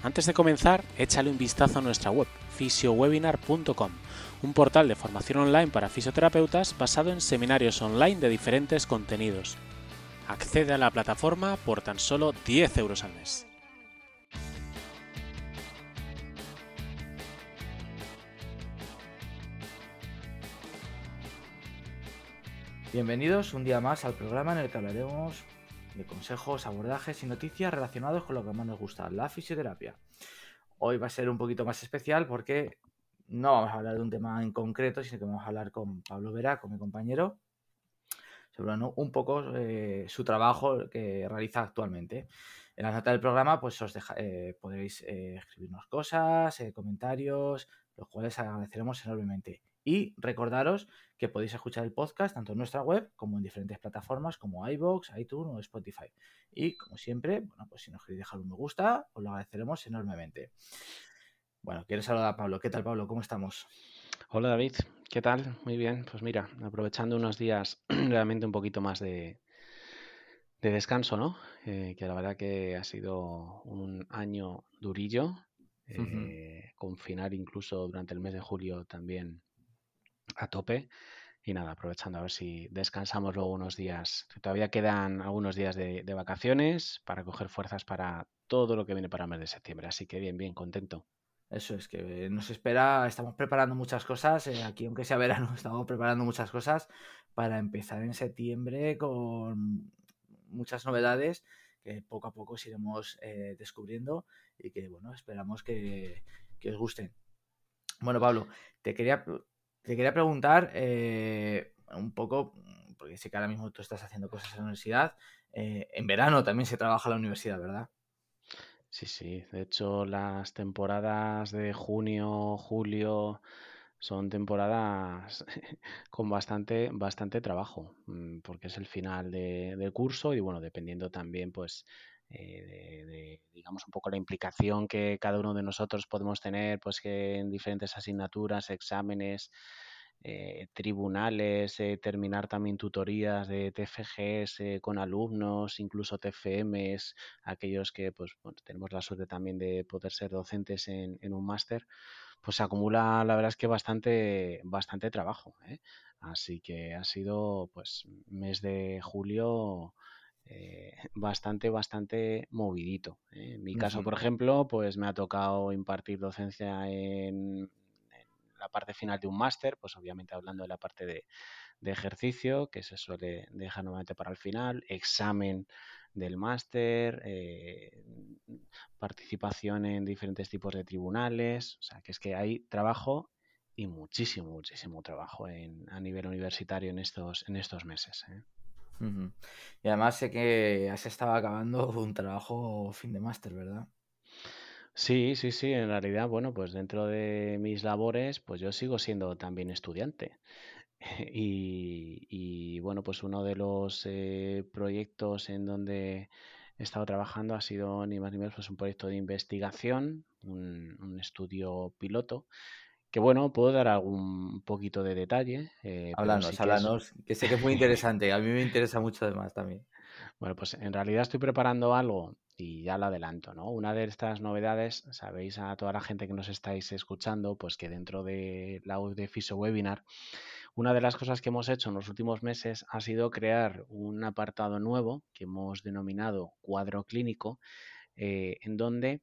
Antes de comenzar, échale un vistazo a nuestra web, fisiowebinar.com, un portal de formación online para fisioterapeutas basado en seminarios online de diferentes contenidos. Accede a la plataforma por tan solo 10 euros al mes. Bienvenidos un día más al programa en el que hablaremos de consejos, abordajes y noticias relacionados con lo que más nos gusta, la fisioterapia. Hoy va a ser un poquito más especial porque no vamos a hablar de un tema en concreto, sino que vamos a hablar con Pablo Vera, con mi compañero, sobre un poco eh, su trabajo que realiza actualmente. En la nota del programa, pues os eh, podéis eh, escribirnos cosas, comentarios, los cuales agradeceremos enormemente. Y recordaros que podéis escuchar el podcast tanto en nuestra web como en diferentes plataformas como iVoox, iTunes o Spotify. Y como siempre, bueno, pues si nos queréis dejar un me gusta, os lo agradeceremos enormemente. Bueno, quiero saludar a Pablo. ¿Qué tal, Pablo? ¿Cómo estamos? Hola, David. ¿Qué tal? Muy bien. Pues mira, aprovechando unos días realmente un poquito más de, descanso, ¿no? Eh, que la verdad que ha sido un año durillo. Eh, confinar incluso durante el mes de julio también a tope. Y nada, aprovechando a ver si descansamos luego unos días. Todavía quedan algunos días de, vacaciones para coger fuerzas para todo lo que viene para el mes de septiembre. Así que bien, bien, contento. Eso es que nos espera, estamos preparando muchas cosas, eh, aquí aunque sea verano, estamos preparando muchas cosas para empezar en septiembre con muchas novedades que poco a poco iremos eh, descubriendo y que bueno, esperamos que, que os gusten. Bueno, Pablo, te quería te quería preguntar eh, un poco, porque sé que ahora mismo tú estás haciendo cosas en la universidad. Eh, en verano también se trabaja en la universidad, ¿verdad? Sí, sí. De hecho, las temporadas de junio, julio son temporadas con bastante, bastante trabajo, mm, porque es el final de, del curso y bueno, dependiendo también, pues, eh, de, digamos, un poco la implicación que cada uno de nosotros podemos tener, pues que en diferentes asignaturas, exámenes, eh, tribunales, eh, terminar también tutorías de TFGs con alumnos, incluso TFMs, aquellos que pues tenemos la suerte también de poder ser docentes en, en un máster, pues se acumula la verdad es que bastante, bastante trabajo. Así que ha sido pues mes de julio eh, bastante, bastante movidito. ¿eh? En mi caso, por ejemplo, pues me ha tocado impartir docencia en, la parte final de un máster, pues obviamente hablando de la parte de, ejercicio, que se suele dejar nuevamente para el final, examen del máster, eh, participación en diferentes tipos de tribunales, o sea, que es que hay trabajo y muchísimo, muchísimo trabajo en, a nivel universitario en estos, en estos meses. Y además sé que has estado acabando un trabajo fin de máster, ¿verdad? Sí, sí, sí, en realidad, bueno, pues dentro de mis labores, pues yo sigo siendo también estudiante. Y, bueno, pues uno de los eh, proyectos en donde he estado trabajando ha sido ni más ni menos pues un proyecto de investigación, un estudio piloto que bueno, puedo dar algún poquito de detalle. Eh, háblanos, háblanos, que sé que es muy interesante. A mí me interesa mucho además también. Bueno, pues en realidad estoy preparando algo y ya lo adelanto, ¿no? Una de estas novedades, sabéis a toda la gente que nos estáis escuchando, pues que dentro de la web de Fiso Webinar, una de las cosas que hemos hecho en los últimos meses ha sido crear un apartado nuevo que hemos denominado cuadro clínico, eh, en donde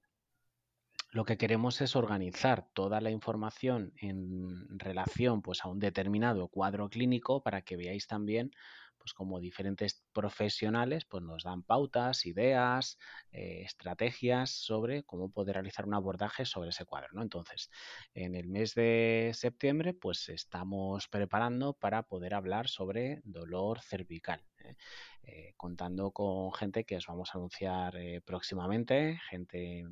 lo que queremos es organizar toda la información en relación pues, a un determinado cuadro clínico para que veáis también pues como diferentes profesionales pues nos dan pautas, ideas, eh, estrategias sobre cómo poder realizar un abordaje sobre ese cuadro. ¿no? Entonces, en el mes de septiembre pues estamos preparando para poder hablar sobre dolor cervical. ¿Eh? Eh, contando con gente que os vamos a anunciar próximamente, gente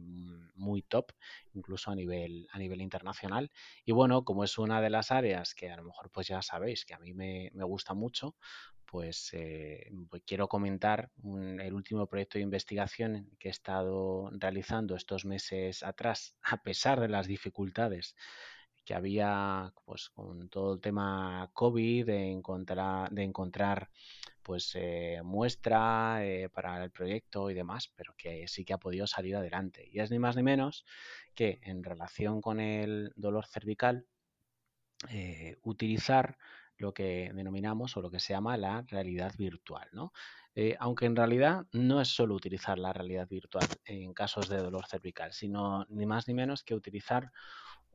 muy top, incluso a nivel, a nivel internacional. Y bueno, como es una de las áreas que a lo mejor pues ya sabéis que a mí me, me gusta mucho, pues, eh, pues, quiero comentar el último proyecto de investigación que he estado realizando estos meses atrás, a pesar de las dificultades que había pues con todo el tema COVID, de encontrar, de encontrar pues eh, muestra eh, para el proyecto y demás, pero que sí que ha podido salir adelante. Y es ni más ni menos que en relación con el dolor cervical, utilizar lo que denominamos o lo que se llama la realidad virtual. ¿no? Eh, aunque en realidad no es solo utilizar la realidad virtual en casos de dolor cervical, sino ni más ni menos que utilizar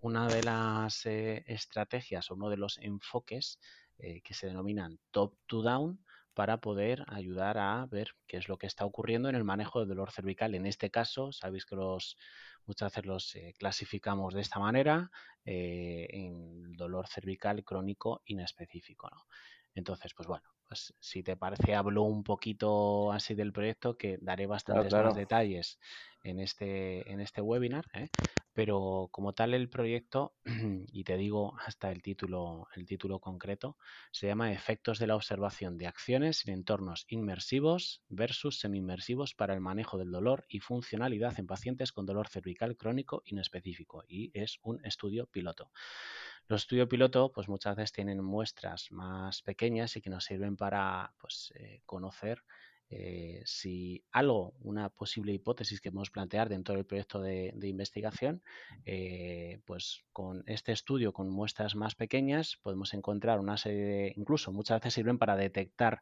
una de las eh, estrategias o uno de los enfoques eh, que se denominan top-to-down para poder ayudar a ver qué es lo que está ocurriendo en el manejo del dolor cervical. En este caso, sabéis que los muchas veces los clasificamos de esta manera, en dolor cervical crónico inespecífico. ¿no? Entonces, pues bueno, pues si te parece, hablo un poquito así del proyecto, que daré bastantes más detalles en este, en este webinar, ¿eh? Pero como tal el proyecto, y te digo hasta el título, el título concreto, se llama Efectos de la observación de acciones en entornos inmersivos versus semi-inmersivos para el manejo del dolor y funcionalidad en pacientes con dolor cervical crónico inespecífico, y es un estudio piloto. Los estudios piloto, pues muchas veces tienen muestras más pequeñas y que nos sirven para pues, eh, conocer eh, si algo, una posible hipótesis que podemos plantear dentro del proyecto de, investigación, eh, pues con este estudio, con muestras más pequeñas, podemos encontrar una serie de, incluso muchas veces sirven para detectar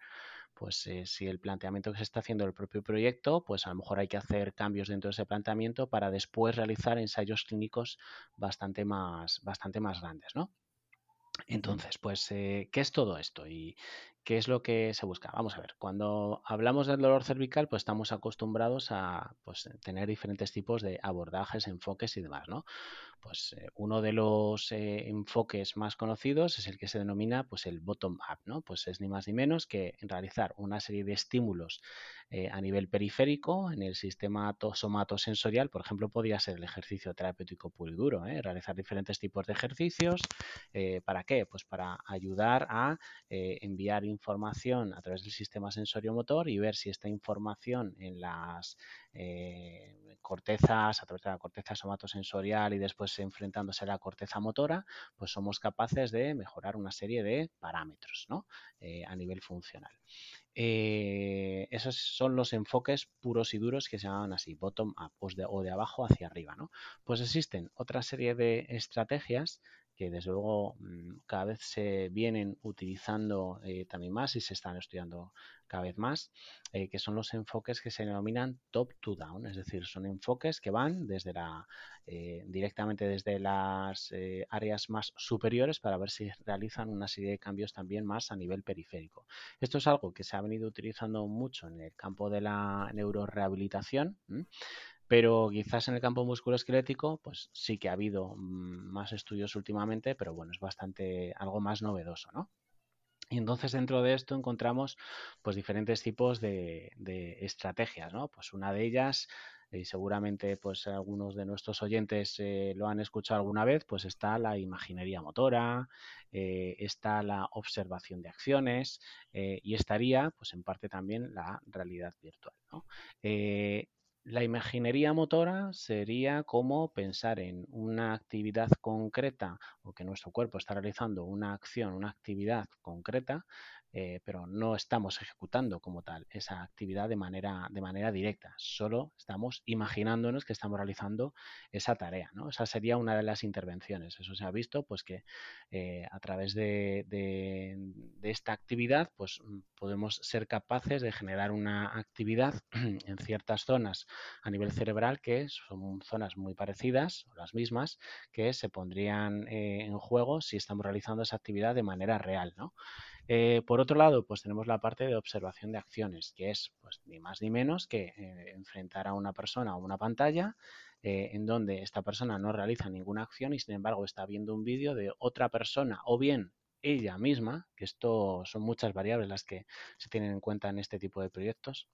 pues eh, si el planteamiento que se está haciendo del propio proyecto, pues a lo mejor hay que hacer cambios dentro de ese planteamiento para después realizar ensayos clínicos bastante más, bastante más grandes, ¿no? Entonces, pues, eh, ¿qué es todo esto y qué es lo que se busca? Vamos a ver, cuando hablamos del dolor cervical, pues estamos acostumbrados a pues, tener diferentes tipos de abordajes, enfoques y demás, ¿no? Pues eh, uno de los eh, enfoques más conocidos es el que se denomina pues el bottom-up, ¿no? Pues es ni más ni menos que realizar una serie de estímulos eh, a nivel periférico en el sistema somatosensorial, por ejemplo, podría ser el ejercicio terapéutico puro y duro, realizar diferentes tipos de ejercicios. ¿Para qué? Pues para ayudar a enviar información a través del sistema sensorio-motor y ver si esta información en las cortezas, a través de la corteza somatosensorial y después enfrentándose a la corteza motora, pues somos capaces de mejorar una serie de parámetros ¿no? Eh, a nivel funcional. Eh, esos son los enfoques puros y duros que se llaman así, bottom up o de, abajo hacia arriba. ¿no? Pues existen otra serie de estrategias que desde luego mm, cada vez se vienen utilizando eh, también más y se están estudiando cada vez más, eh, que son los enfoques que se denominan top to down, es decir, son enfoques que van desde la eh, directamente desde las áreas más superiores para ver si realizan una serie de cambios también más a nivel periférico. Esto es algo que se ha venido utilizando mucho en el campo de la neurorehabilitación. Pero quizás en el campo musculoesquelético, pues sí que ha habido mm, más estudios últimamente, pero bueno, es bastante algo más novedoso, ¿no? Y entonces dentro de esto encontramos pues diferentes tipos de, estrategias, ¿no? Pues una de ellas, y seguramente pues algunos de nuestros oyentes eh, lo han escuchado alguna vez, pues está la imaginería motora, eh, está la observación de acciones eh, y estaría pues en parte también la realidad virtual, ¿no? La imaginería motora sería como pensar en una actividad concreta o que nuestro cuerpo está realizando una acción, una actividad concreta eh, pero no estamos ejecutando como tal esa actividad de manera, de manera directa, solo estamos imaginándonos que estamos realizando esa tarea. ¿no? Esa sería una de las intervenciones. Eso se ha visto pues que eh, a través de, esta actividad pues podemos ser capaces de generar una actividad en ciertas zonas a nivel cerebral que son zonas muy parecidas o las mismas que se pondrían eh, en juego si estamos realizando esa actividad de manera real. ¿no? Eh, por otro lado, pues tenemos la parte de observación de acciones, que es pues, ni más ni menos que eh, enfrentar a una persona a una pantalla en donde esta persona no realiza ninguna acción y sin embargo está viendo un vídeo de otra persona o bien ella misma, que esto son muchas variables las que se tienen en cuenta en este tipo de proyectos,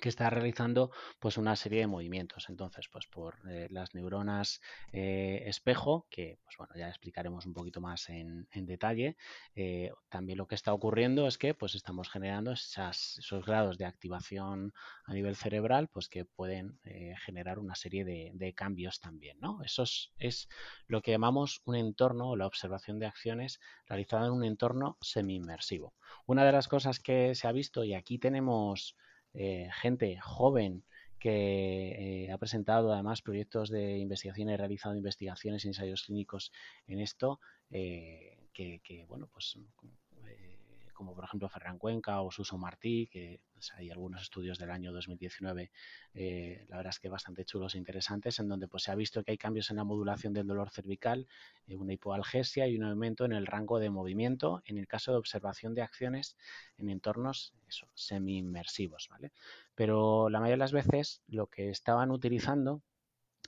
que está realizando pues una serie de movimientos. Entonces, pues por eh, las neuronas eh, espejo, que pues bueno, ya explicaremos un poquito más en, detalle, eh, también lo que está ocurriendo es que pues estamos generando esos grados de activación a nivel cerebral, pues que pueden generar una serie de, cambios también, ¿no? Eso es, es, lo que llamamos un entorno o la observación de acciones realizada en un entorno semi-inmersivo. Una de las cosas que se ha visto, y aquí tenemos eh, gente joven que eh, ha presentado además proyectos de investigación y realizado investigaciones y ensayos clínicos en esto, eh, que, bueno, pues como por ejemplo Ferran Cuenca o Suso Martí, que pues, hay algunos estudios del año 2019, eh, la verdad es que bastante chulos e interesantes, en donde pues, se ha visto que hay cambios en la modulación del dolor cervical, eh, una hipoalgesia y un aumento en el rango de movimiento en el caso de observación de acciones en entornos semi-inmersivos. ¿vale? Pero la mayoría de las veces lo que estaban utilizando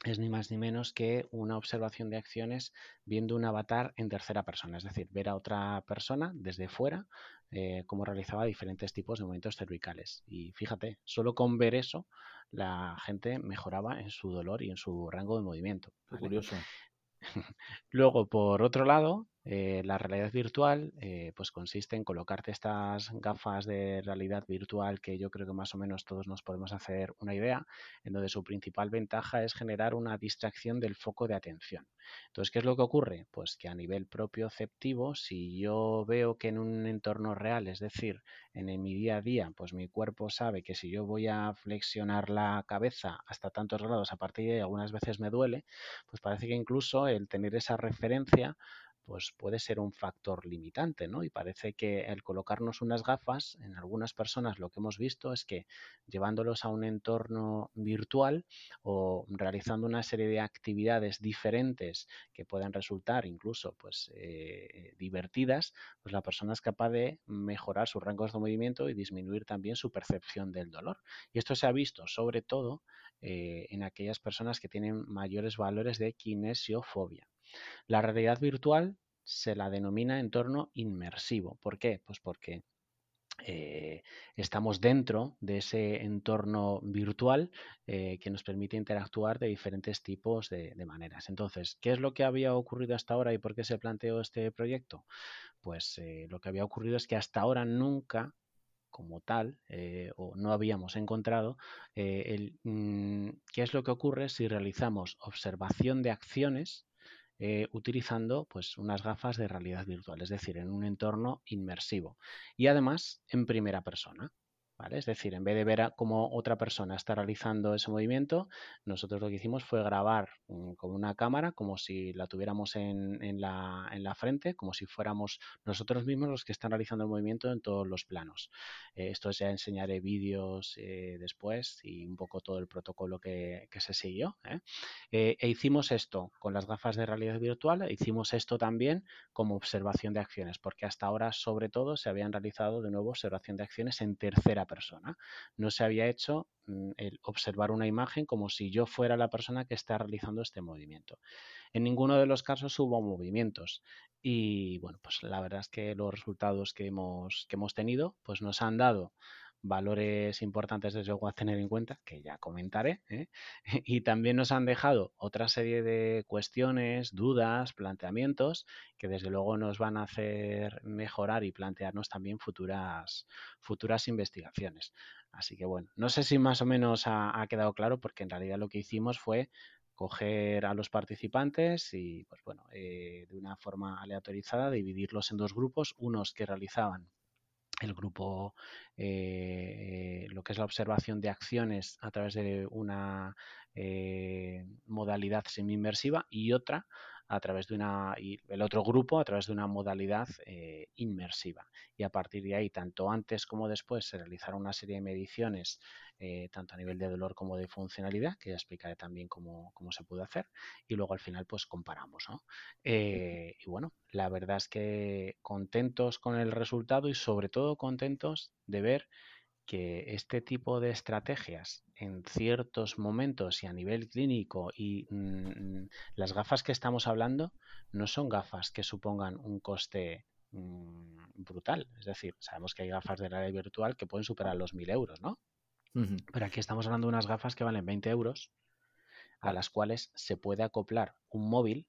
es ni más ni menos que una observación de acciones viendo un avatar en tercera persona, es decir, ver a otra persona desde fuera eh, cómo realizaba diferentes tipos de movimientos cervicales. Y fíjate, solo con ver eso, la gente mejoraba en su dolor y en su rango de movimiento. Curioso. Luego, por otro lado, eh, la realidad virtual eh, pues consiste en colocarte estas gafas de realidad virtual que yo creo que más o menos todos nos podemos hacer una idea, en donde su principal ventaja es generar una distracción del foco de atención. Entonces, ¿qué es lo que ocurre? Pues que a nivel propioceptivo, si yo veo que en un entorno real, es decir, en, mi día a día, pues mi cuerpo sabe que si yo voy a flexionar la cabeza hasta tantos grados a partir de ahí algunas veces me duele, pues parece que incluso el tener esa referencia pues puede ser un factor limitante, ¿no? Y parece que el colocarnos unas gafas, en algunas personas lo que hemos visto es que llevándolos a un entorno virtual o realizando una serie de actividades diferentes que puedan resultar incluso pues eh, divertidas, pues la persona es capaz de mejorar sus rangos de movimiento y disminuir también su percepción del dolor. Y esto se ha visto sobre todo eh, en aquellas personas que tienen mayores valores de kinesiofobia. La realidad virtual se la denomina entorno inmersivo. ¿Por qué? Pues porque eh, estamos dentro de ese entorno virtual eh, que nos permite interactuar de diferentes tipos de, maneras. Entonces, ¿qué es lo que había ocurrido hasta ahora y por qué se planteó este proyecto? Pues eh, lo que había ocurrido es que hasta ahora nunca como tal, o no habíamos encontrado el, mm, qué es lo que ocurre si realizamos observación de acciones eh, utilizando pues, unas gafas de realidad virtual, es decir, en un entorno inmersivo y además en primera persona. Es decir, en vez de ver cómo otra persona está realizando ese movimiento, nosotros lo que hicimos fue grabar con una cámara como si la tuviéramos en, la, frente, como si fuéramos nosotros mismos los que están realizando el movimiento en todos los planos. Eh, esto ya enseñaré vídeos eh, después y un poco todo el protocolo que, se siguió. ¿eh? e hicimos esto con las gafas de realidad virtual, e hicimos esto también como observación de acciones, porque hasta ahora sobre todo se habían realizado de nuevo observación de acciones en tercera persona. No se había hecho mm, el observar una imagen como si yo fuera la persona que está realizando este movimiento. En ninguno de los casos hubo movimientos. Y bueno, pues la verdad es que los resultados que hemos, que hemos tenido pues nos han dado valores importantes desde luego a tener en cuenta, que ya comentaré, ¿eh? y también nos han dejado otra serie de cuestiones, dudas, planteamientos, que desde luego nos van a hacer mejorar y plantearnos también futuras, futuras investigaciones. Así que bueno, no sé si más o menos ha, quedado claro, porque en realidad lo que hicimos fue coger a los participantes y, pues bueno, eh, de una forma aleatorizada, dividirlos en dos grupos, unos que realizaban el grupo, eh, lo que es la observación de acciones a través de una eh, modalidad semi-inmersiva y otra a través de una, el otro grupo a través de una modalidad eh, inmersiva. Y a partir de ahí, tanto antes como después, se realizaron una serie de mediciones, eh, tanto a nivel de dolor como de funcionalidad, que ya explicaré también cómo, se puede hacer. Y luego al final, pues comparamos. y bueno, la verdad es que contentos con el resultado y sobre todo contentos de ver que este tipo de estrategias en ciertos momentos y a nivel clínico y mm, las gafas que estamos hablando no son gafas que supongan un coste mm, brutal. Es decir, sabemos que hay gafas de realidad virtual que pueden superar los 1.000 euros, ¿no? Pero aquí estamos hablando de unas gafas que valen 20 euros a las cuales se puede acoplar un móvil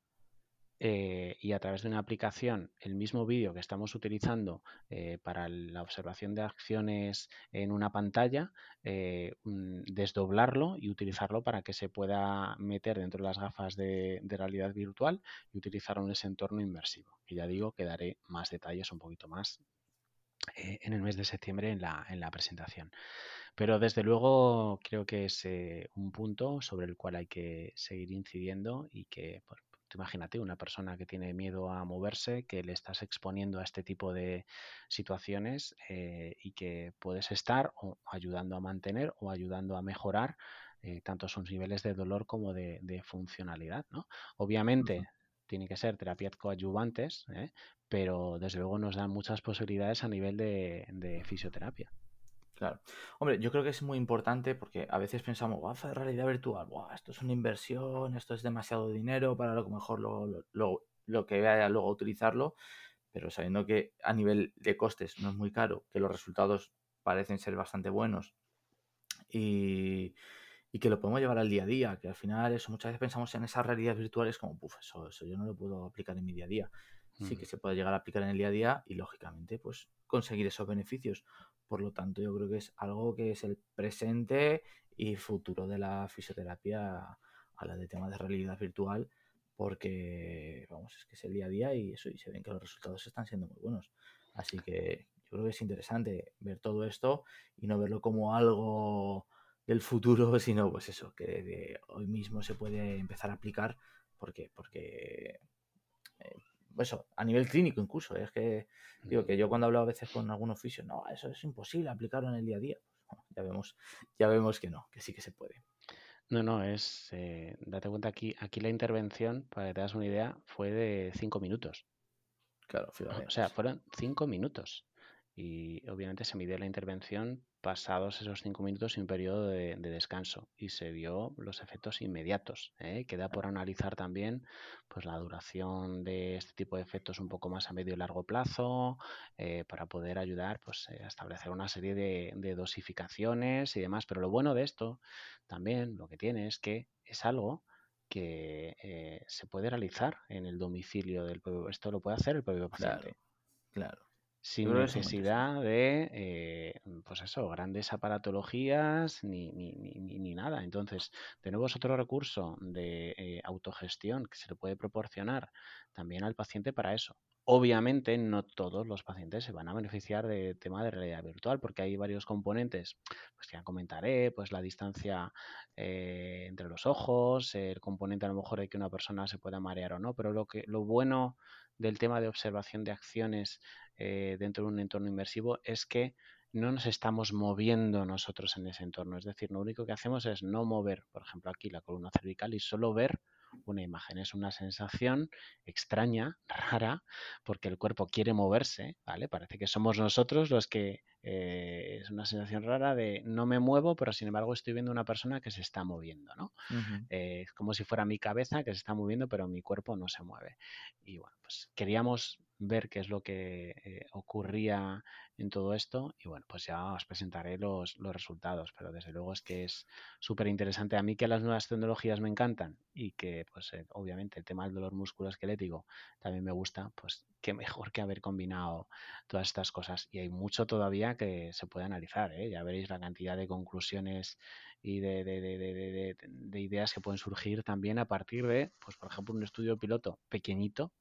eh, y a través de una aplicación el mismo vídeo que estamos utilizando eh, para la observación de acciones en una pantalla, eh, mm, desdoblarlo y utilizarlo para que se pueda meter dentro de las gafas de, realidad virtual y utilizarlo en ese entorno inmersivo. Que ya digo que daré más detalles un poquito más en el mes de septiembre en la, en la presentación. Pero desde luego creo que es un punto sobre el cual hay que seguir incidiendo y que imagínate una persona que tiene miedo a moverse, que le estás exponiendo a este tipo de situaciones eh, y que puedes estar ayudando a mantener o ayudando a mejorar eh, tanto sus niveles de dolor como de, funcionalidad. ¿no? Obviamente, tiene que ser terapias coadyuvantes, ¿eh? pero desde luego nos dan muchas posibilidades a nivel de fisioterapia. Claro. Hombre, yo creo que es muy importante porque a veces pensamos, guau, de realidad virtual, esto es una inversión, esto es demasiado dinero para lo que mejor lo, lo, que vaya luego a utilizarlo, pero sabiendo que a nivel de costes no es muy caro, que los resultados parecen ser bastante buenos y, que lo podemos llevar al día a día, que al final eso muchas veces pensamos en esas realidades virtuales como, puf, eso, eso yo no lo puedo aplicar en mi día a día. Sí que se puede llegar a aplicar en el día a día y lógicamente pues conseguir esos beneficios. Por lo tanto, yo creo que es algo que es el presente y futuro de la fisioterapia a la de temas de realidad virtual, porque vamos, es que es el día a día y eso, y se ven que los resultados están siendo muy buenos. Así que yo creo que es interesante ver todo esto y no verlo como algo del futuro, sino pues eso, que hoy mismo se puede empezar a aplicar porque, porque eh, eso, a nivel clínico incluso. Es que digo que yo cuando hablo a veces con algún oficio, no, eso es imposible aplicarlo en el día a día. Ya vemos, ya vemos que no, que sí que se puede. No, no, es, eh, date cuenta aquí, aquí la intervención, para que te das una idea, fue de cinco minutos. Claro, O sea, fueron cinco minutos. Y obviamente se midió la intervención pasados esos cinco minutos y un periodo de, descanso y se vio los efectos inmediatos. ¿eh? Queda por analizar también pues, la duración de este tipo de efectos un poco más a medio y largo plazo eh, para poder ayudar pues, eh, a establecer una serie de, dosificaciones y demás. Pero lo bueno de esto también, lo que tiene es que es algo que se puede realizar en el domicilio del Esto lo puede hacer el propio paciente. Claro. claro sin necesidad de, eh, pues eso, grandes aparatologías ni, ni, ni, ni, nada. Entonces, tenemos otro recurso de eh, autogestión que se le puede proporcionar también al paciente para eso. Obviamente, no todos los pacientes se van a beneficiar de tema de realidad virtual porque hay varios componentes, pues que ya comentaré, pues la distancia eh, entre los ojos, el componente a lo mejor de que una persona se pueda marear o no, pero lo que lo bueno del tema de observación de acciones eh, dentro de un entorno inmersivo es que no nos estamos moviendo nosotros en ese entorno. Es decir, lo único que hacemos es no mover, por ejemplo, aquí la columna cervical y solo ver una imagen. Es una sensación extraña, rara, porque el cuerpo quiere moverse, ¿vale? Parece que somos nosotros los que eh, es una sensación rara de no me muevo, pero sin embargo estoy viendo una persona que se está moviendo, ¿no? Eh, es como si fuera mi cabeza que se está moviendo, pero mi cuerpo no se mueve. Y bueno, pues queríamos ver qué es lo que eh, ocurría en todo esto y bueno, pues ya os presentaré los, resultados, pero desde luego es que es súper interesante. A mí que las nuevas tecnologías me encantan y que pues obviamente el tema del dolor musculoesquelético también me gusta, pues qué mejor que haber combinado todas estas cosas y hay mucho todavía que se puede analizar. ¿eh? Ya veréis la cantidad de conclusiones y de, de, ideas que pueden surgir también a partir de, pues por ejemplo, un estudio piloto pequeñito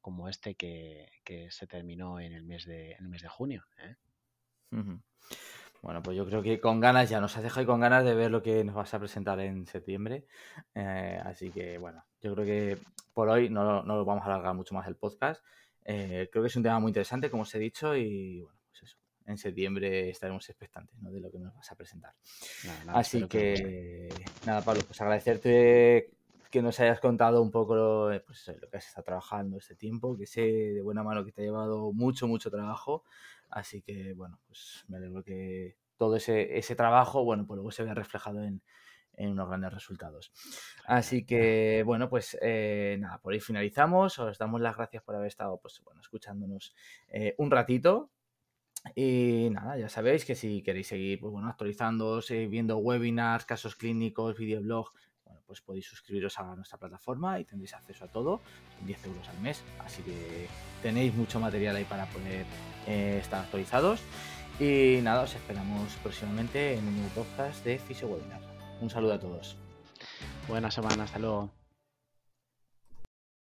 como este que, se terminó en el mes de, el mes de junio. ¿eh? Bueno, pues yo creo que con ganas ya nos has dejado con ganas de ver lo que nos vas a presentar en septiembre. Eh, así que bueno, yo creo que por hoy no, no vamos a alargar mucho más el podcast. Eh, creo que es un tema muy interesante, como os he dicho, y bueno, pues eso. En septiembre estaremos expectantes ¿no? de lo que nos vas a presentar. Así que, nada, Pablo, pues agradecerte que nos hayas contado un poco pues, lo que has estado trabajando este tiempo, que sé de buena mano que te ha llevado mucho, mucho trabajo. Así que, bueno, pues me alegro que todo ese, ese trabajo, bueno, pues luego se vea reflejado en, en unos grandes resultados. Así que, bueno, pues eh, nada, por ahí finalizamos. Os damos las gracias por haber estado, pues bueno, escuchándonos eh, un ratito. Y nada, ya sabéis que si queréis seguir, pues bueno, actualizándose, viendo webinars, casos clínicos, videoblog, bueno, pues podéis suscribiros a nuestra plataforma y tendréis acceso a todo, 10 euros al mes. Así que tenéis mucho material ahí para poder eh, estar actualizados. Y nada, os esperamos próximamente en un nuevo podcast de Fisio Webinar. Un saludo a todos. Buena semana, hasta luego.